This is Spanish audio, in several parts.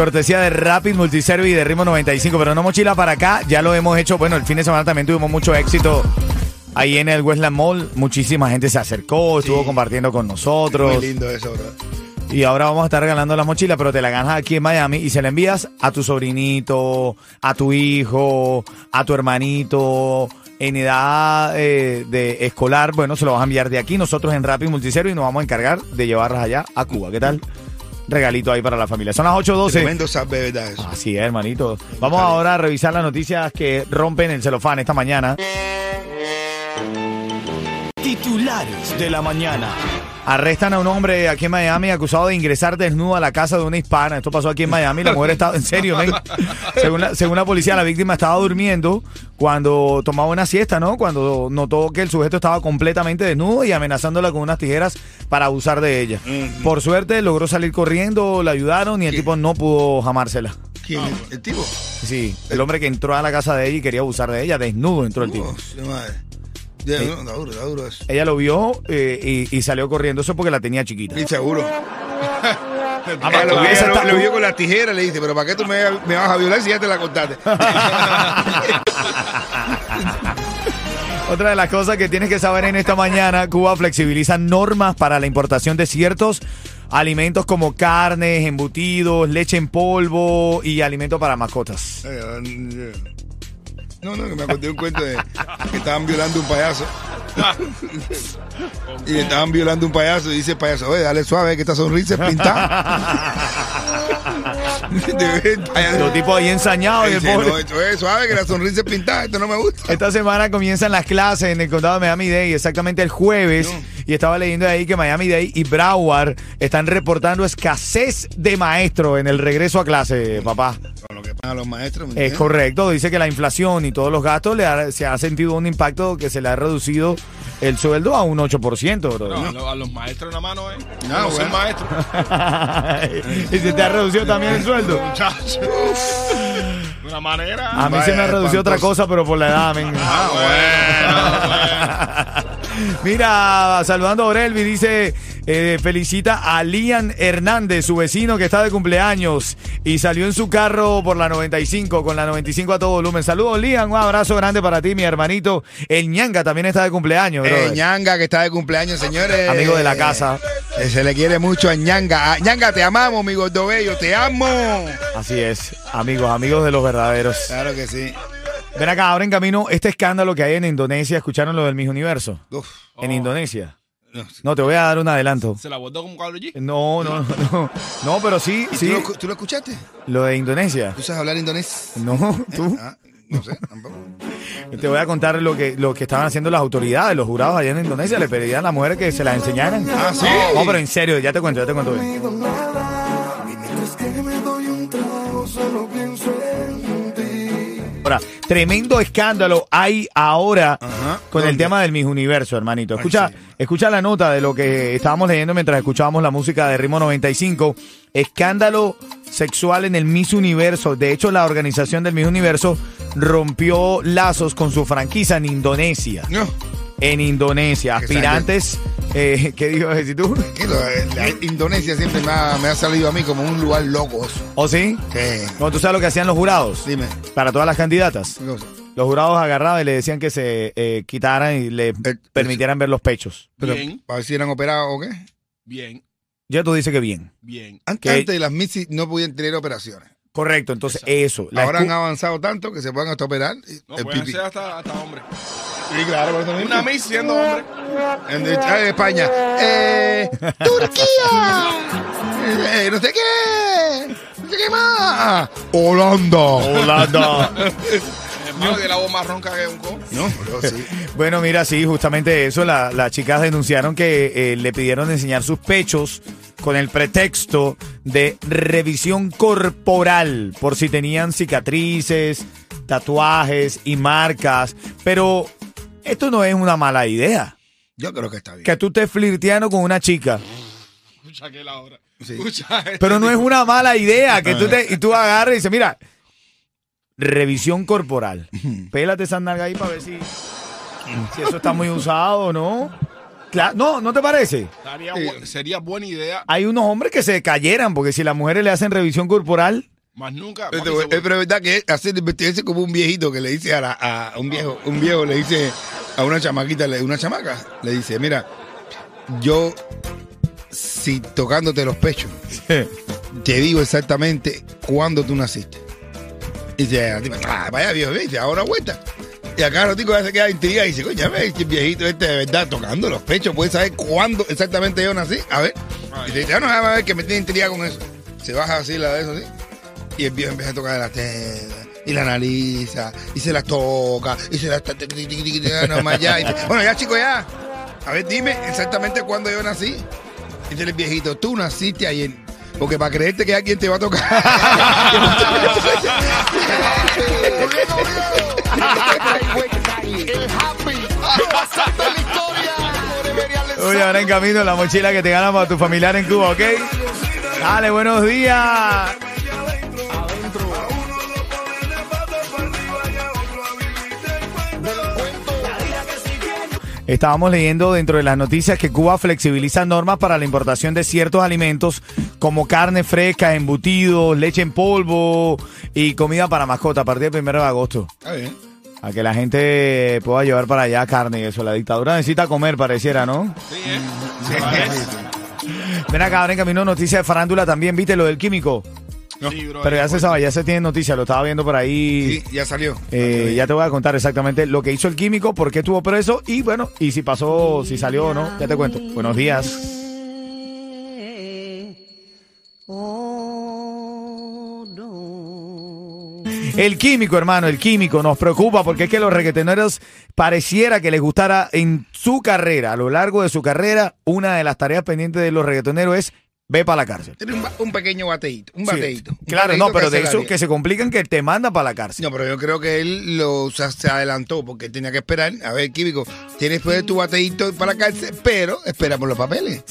Cortesía de Rapid Multiservice y de Ritmo 95, pero no mochila para acá. Ya lo hemos hecho. Bueno, el fin de semana también tuvimos mucho éxito ahí en el Westland Mall. Muchísima gente se acercó, estuvo compartiendo con nosotros. Muy lindo eso, bro. Y ahora vamos a estar regalando las mochilas, pero te la ganas aquí en Miami y se la envías a tu sobrinito, a tu hijo, a tu hermanito, en edad eh, de escolar. Bueno, se lo vas a enviar de aquí. Nosotros en Rapid Multiservice y nos vamos a encargar de llevarlas allá a Cuba. ¿Qué tal? Regalito ahí para la familia. Son las 8.12. Tremendo sabe, ¿verdad? Eso. Así es, hermanito. Vamos ahora a revisar las noticias que rompen el celofán esta mañana. Titulares de la mañana. Arrestan a un hombre aquí en Miami acusado de ingresar desnudo a la casa de una hispana. Esto pasó aquí en Miami. La mujer estaba, en serio, men. Según la, según la policía, la víctima estaba durmiendo cuando tomaba una siesta, ¿no? Cuando notó que el sujeto estaba completamente desnudo y amenazándola con unas tijeras para abusar de ella. Por suerte logró salir corriendo, la ayudaron y el tipo no pudo jamársela. ¿Quién? ¿El tipo? Sí, el hombre que entró a la casa de ella y quería abusar de ella, desnudo entró el tipo. Uf, madre. Ya, no, está duro, está duro eso. Ella lo vio eh, y, y salió corriendo, eso porque la tenía chiquita. Y seguro. Ah, está- lo vio con la tijera, le dice, pero ¿para qué tú me, me vas a violar si ya te la contaste? Otra de las cosas que tienes que saber en esta mañana, Cuba flexibiliza normas para la importación de ciertos alimentos como carnes, embutidos, leche en polvo y alimentos para mascotas. No, no, que me acordé un cuento de que estaban violando un payaso. y le estaban violando un payaso y dice el payaso, oye, dale suave que esta sonrisa es pintada. El payaso Los tipos ahí ensañados y el pobre. no, esto es suave que la sonrisa es pintada, esto no me gusta. Esta semana comienzan las clases en el condado de Miami-Dade, exactamente el jueves. Y estaba leyendo ahí que Miami-Dade y Broward están reportando escasez de maestros en el regreso a clase, papá. Pagan los maestros, ¿me Es correcto, dice que la inflación y todos los gastos le ha- se ha sentido un impacto que se le ha reducido el sueldo a un 8%, bro. No, a, los, a los maestros nada más no es. No, No, bueno. maestro. y se te ha reducido también el sueldo. Muchacho. De una manera. A mí Vaya, se me ha reducido otra cosa, pero por la edad, men. Ah, Mira, saludando a Orelvi, dice, eh, felicita a Lian Hernández, su vecino que está de cumpleaños y salió en su carro por la 95, con la 95 a todo volumen. Saludos, Lian, un abrazo grande para ti, mi hermanito. El ñanga también está de cumpleaños, Eh, brother. Ñanga que está de cumpleaños, señores. Amigo de la casa. Eh, se le quiere mucho a Ñanga. Ñanga, te amamos, mi gordo bello, te amo. Así es, amigos, amigos de los verdaderos. Claro que sí. Ven acá, ahora en camino este escándalo que hay en Indonesia. ¿Escucharon lo del Miss Universo? Uf, En Indonesia. no. Te voy a dar un adelanto. Se la botó como Carlos G. No, no, no. No, pero sí, ¿Y sí. ¿Tú, lo, tú lo escuchaste? Lo de Indonesia. ¿Tú sabes hablar indonesio? No, tú. Ah, no sé, tampoco. Te voy a contar lo que, lo que estaban haciendo las autoridades, los jurados allá en Indonesia. Le pedían a las mujeres que se las enseñaran. Ah, ¿sí? No, pero en serio, ya te cuento, ya te cuento bien. Tremendo escándalo hay ahora Ajá. con el tema del Miss Universo, hermanito. Escucha, sí. escucha la nota de lo que estábamos leyendo mientras escuchábamos la música de Ritmo 95. Escándalo sexual en el Miss Universo. De hecho, la organización del Miss Universo rompió lazos con su franquicia en Indonesia. No. En Indonesia, aspirantes. Eh, ¿Qué digo si tú? Que lo- la Indonesia siempre me ha, me ha salido a mí como un lugar loco. eso. ¿O sí? ¿Qué? No, ¿Tú sabes lo que hacían los jurados? Dime. Para todas las candidatas. Los jurados agarraban y le decían que se eh, quitaran y le permitieran ver los pechos. Pero, Bien. ¿Para ver si eran operados o qué? Bien, Ya tú dices que bien. bien. Antes, antes las Missy no podían tener operaciones. Correcto, entonces eso. Ahora han avanzado tanto que se pueden hasta operar. No, el pueden pipí. ser hasta, hasta hombre. Sí, claro, por eso mismo. Una Miss siendo hombre. En, en España. Eh, Turquía. Eh, no sé qué. No sé qué más. Holanda. Holanda. Hermano, de la voz más ronca que un co. No, pero sí. Bueno, mira, sí, justamente eso. la- las chicas denunciaron que eh, le pidieron enseñar sus pechos con el pretexto de revisión corporal por si tenían cicatrices, tatuajes y marcas. Pero esto no es una mala idea. Yo creo que está bien. Que tú estés flirteando con una chica. Escucha que la hora. Sí. Escucha Pero no es una mala idea que tú te, y tú agarres y dices, mira, revisión corporal. Pélate esa nalga ahí para ver si, si eso está muy usado o no. Claro, no, ¿no te parece? Bu- sería buena idea, Hay unos hombres que se cayeran porque si las mujeres le hacen revisión corporal, más nunca. Pero, es pero es verdad que hacer como un viejito que le dice a, la- a un viejo, un viejo le dice a una chamaquita, le- una chamaca, le dice, mira, yo si tocándote los pechos, te digo exactamente cuándo tú naciste. Y dice, tipa, ah, vaya viejo, viste, ahora vuelta. Y acá el tico ya se queda intrigado y dice, coño, ve, este viejito este de verdad tocando los pechos, puede saber cuándo exactamente yo nací. A ver. Y dice, ya no, a ver que me tiene intrigado con eso. Se baja así la de eso, así. Y el viejo empieza a tocar la tela y la analiza y se las toca y se las nomás ya. Y bueno, ya chico, ya. A ver, dime exactamente cuándo yo nací. Y dice el viejito, tú naciste ayer. Porque para creerte que alguien te va a tocar. oye, ahora en camino la mochila que te gana para tu familiar en Cuba, ¿ok? Dale, buenos días. Estábamos leyendo dentro de las noticias que Cuba flexibiliza normas para la importación de ciertos alimentos como carne fresca, embutidos, leche en polvo y comida para mascota a partir del 1 de agosto. Está bien. A que la gente pueda llevar para allá carne y eso. La dictadura necesita comer, pareciera, ¿no? Sí, ¿eh? Parece. Ven acá, ahora en camino noticias de farándula también, ¿viste lo del químico? Sí, bro, Pero ya se sabe, ya se tiene noticia, lo estaba viendo por ahí. Sí, ya salió. Eh, ya te voy a contar exactamente lo que hizo el químico, por qué estuvo preso y bueno, y si pasó, si salió o no, ya te cuento. Buenos días. El químico, hermano, el químico nos preocupa porque es que los reggaetoneros pareciera que les gustara en su carrera, a lo largo de su carrera, una de las tareas pendientes de los reggaetoneros es ve para la cárcel. Tiene un, un pequeño bateíto. Un Sí. bateíto. un Claro, bateíto no, pero de eso que se complican que te manda para la cárcel. No, pero yo creo que él lo, o sea, se adelantó porque él tenía que esperar. A ver, Químico, tienes pues tu bateíto para la cárcel, pero espera por los papeles.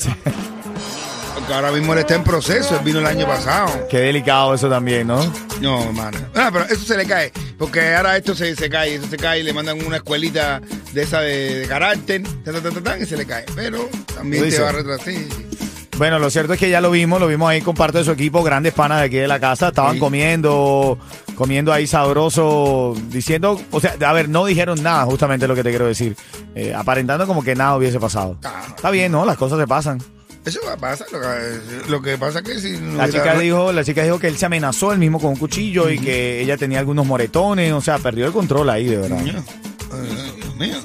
Porque ahora mismo él está en proceso, él vino el año pasado. Qué delicado eso también, ¿no? No, hermano. Ah, pero eso se le cae. Porque ahora esto se, se cae, eso se cae y le mandan una escuelita de esa de, de carácter, ta, ta, ta, ta, ta, y se le cae. Pero también ¿Tú te va a retrasar. sí, sí. Bueno, lo cierto es que ya lo vimos, lo vimos ahí con parte de su equipo, grandes panas de aquí de la casa, estaban Sí. comiendo, comiendo ahí sabroso, diciendo, o sea, a ver, no dijeron nada, justamente lo que te quiero decir, Eh, aparentando como que nada hubiese pasado. Ah. Está bien, ¿no? Las cosas se pasan. Eso va a pasar. Lo que, lo que pasa es que si no La hubiera- chica dijo, la chica dijo que él se amenazó él mismo con un cuchillo y que ella tenía algunos moretones, o sea, perdió el control ahí, de verdad. Coño. Ay, Dios mío.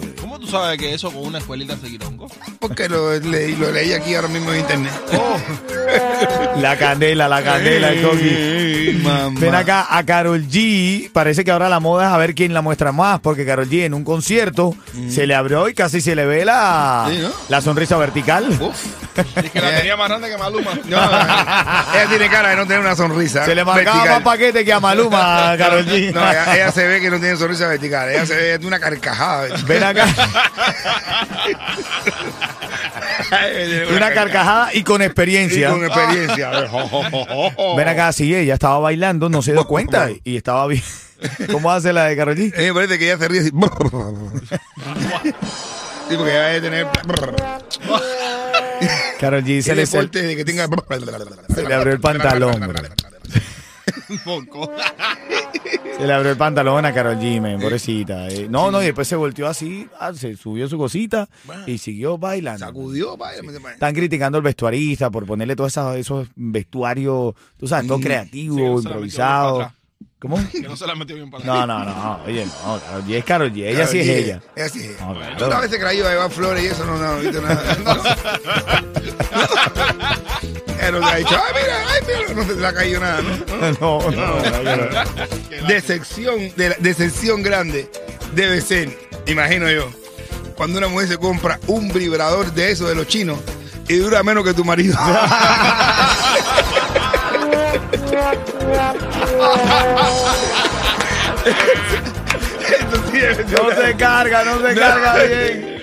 ¿Cómo tú sabes que eso con una escuelita se quirongo? Porque lo leí, lo leí aquí ahora mismo en internet. La candela, la candela, el coqui. Mamá. Ven acá a Carol G. Parece que ahora la moda es a ver quién la muestra más, porque Carol G en un concierto se le abrió y casi se le ve la, Mm. Sí, ¿no? la sonrisa vertical. Uf. Es que la tenía más grande que Maluma. No, ella tiene cara de no tener una sonrisa. Se le marcaba vertical. más paquete que a Maluma, a Carol G. No, ella, ella se ve que no tiene sonrisa vertical. Ella se ve de una carcajada. Ven acá, una carcajada y con Y experiencia. con experiencia. Ven acá, sí, ella estaba bailando, no se dio cuenta y estaba bien. ¿Cómo hace la de Carol G? A mí me parece que ella se ríe así. Sí, porque ella debe tener. Carol G se el le, deporte de que tenga. se le abrió el pantalón. Se le abrió el pantalón a Carol man, pobrecita. eh. No, no, y después se volteó así, ah, se subió su cosita y siguió bailando. Sacudió, vaya. Están criticando al vestuarista por ponerle todos esos, esos vestuarios, tú sabes, todo creativo, Sí, no se la metió improvisado. para. ¿Cómo? Que no se la metió bien para No, no, no. Oye, no. Karol G es Karol G. Ella sí es ella. Ella sí es ella. No, Tú claro. a veces que iba a flores y eso no, no, nada. No. Pero te ha dicho, ay, mira, ay, mira, no se le ha caído nada, ¿no? No, no, no. Decepción, de la- decepción grande debe ser, imagino yo, cuando una mujer se compra un vibrador de eso de los chinos y dura menos que tu marido. No se carga, no se carga bien.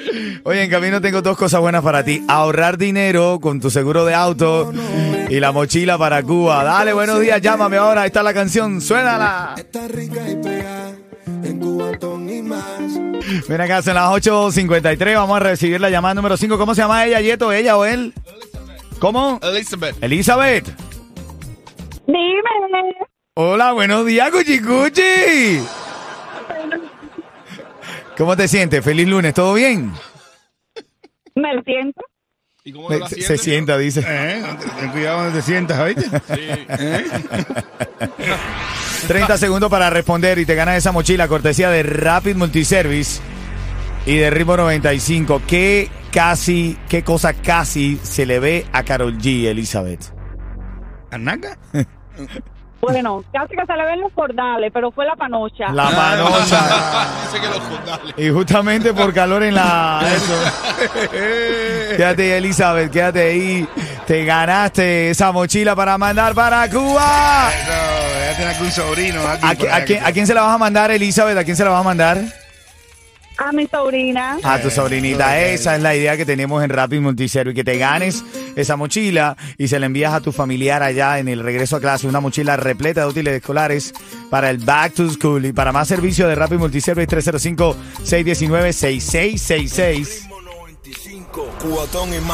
Oye, en camino tengo dos cosas buenas para ti. Ahorrar dinero con tu seguro de auto y la mochila para Cuba. Dale, buenos días, llámame ahora. Ahí está la canción, suénala. Está rica y pega en Cubatón y más. Mira acá, son las 8.53. Vamos a recibir la llamada número 5. ¿Cómo se llama ella, Yeto? ¿Ella o él? ¿Cómo? Elizabeth. Elizabeth. Dime. Hola, buenos días, Cuchicuchi. ¿Cómo te sientes? Feliz lunes, ¿todo bien? Me siento. ¿Y cómo te la Se, se sienta, dice. ¿Eh? Ten cuidado donde te sientas, ¿oíste? ¿Eh? 30 segundos para responder y te ganas esa mochila cortesía de Rapid Multiservice y de Ritmo 95. ¿Qué casi, qué cosa casi se le ve a Carol G, Elizabeth? ¿Anaca? Bueno, casi que se le ven los cordales, pero fue la panocha. La panocha. Dice que los jordales. Y justamente por calor en la... Eso. Quédate ahí, Elizabeth, quédate ahí. Te ganaste esa mochila para mandar para Cuba. No, ya tenés un sobrino aquí. ¿A, quién, que- a quién se la vas a mandar, Elizabeth? ¿A quién se la vas a mandar? A mi sobrina. A tu sobrinita. Esa es la idea que tenemos en Rapid Multiservice. Que te ganes esa mochila y se la envías a tu familiar allá en el regreso a clase. Una mochila repleta de útiles escolares para el Back to School. Y para más servicio de Rapid Multiservice 305-619-6666. Ritmo 95, Cubatón y más.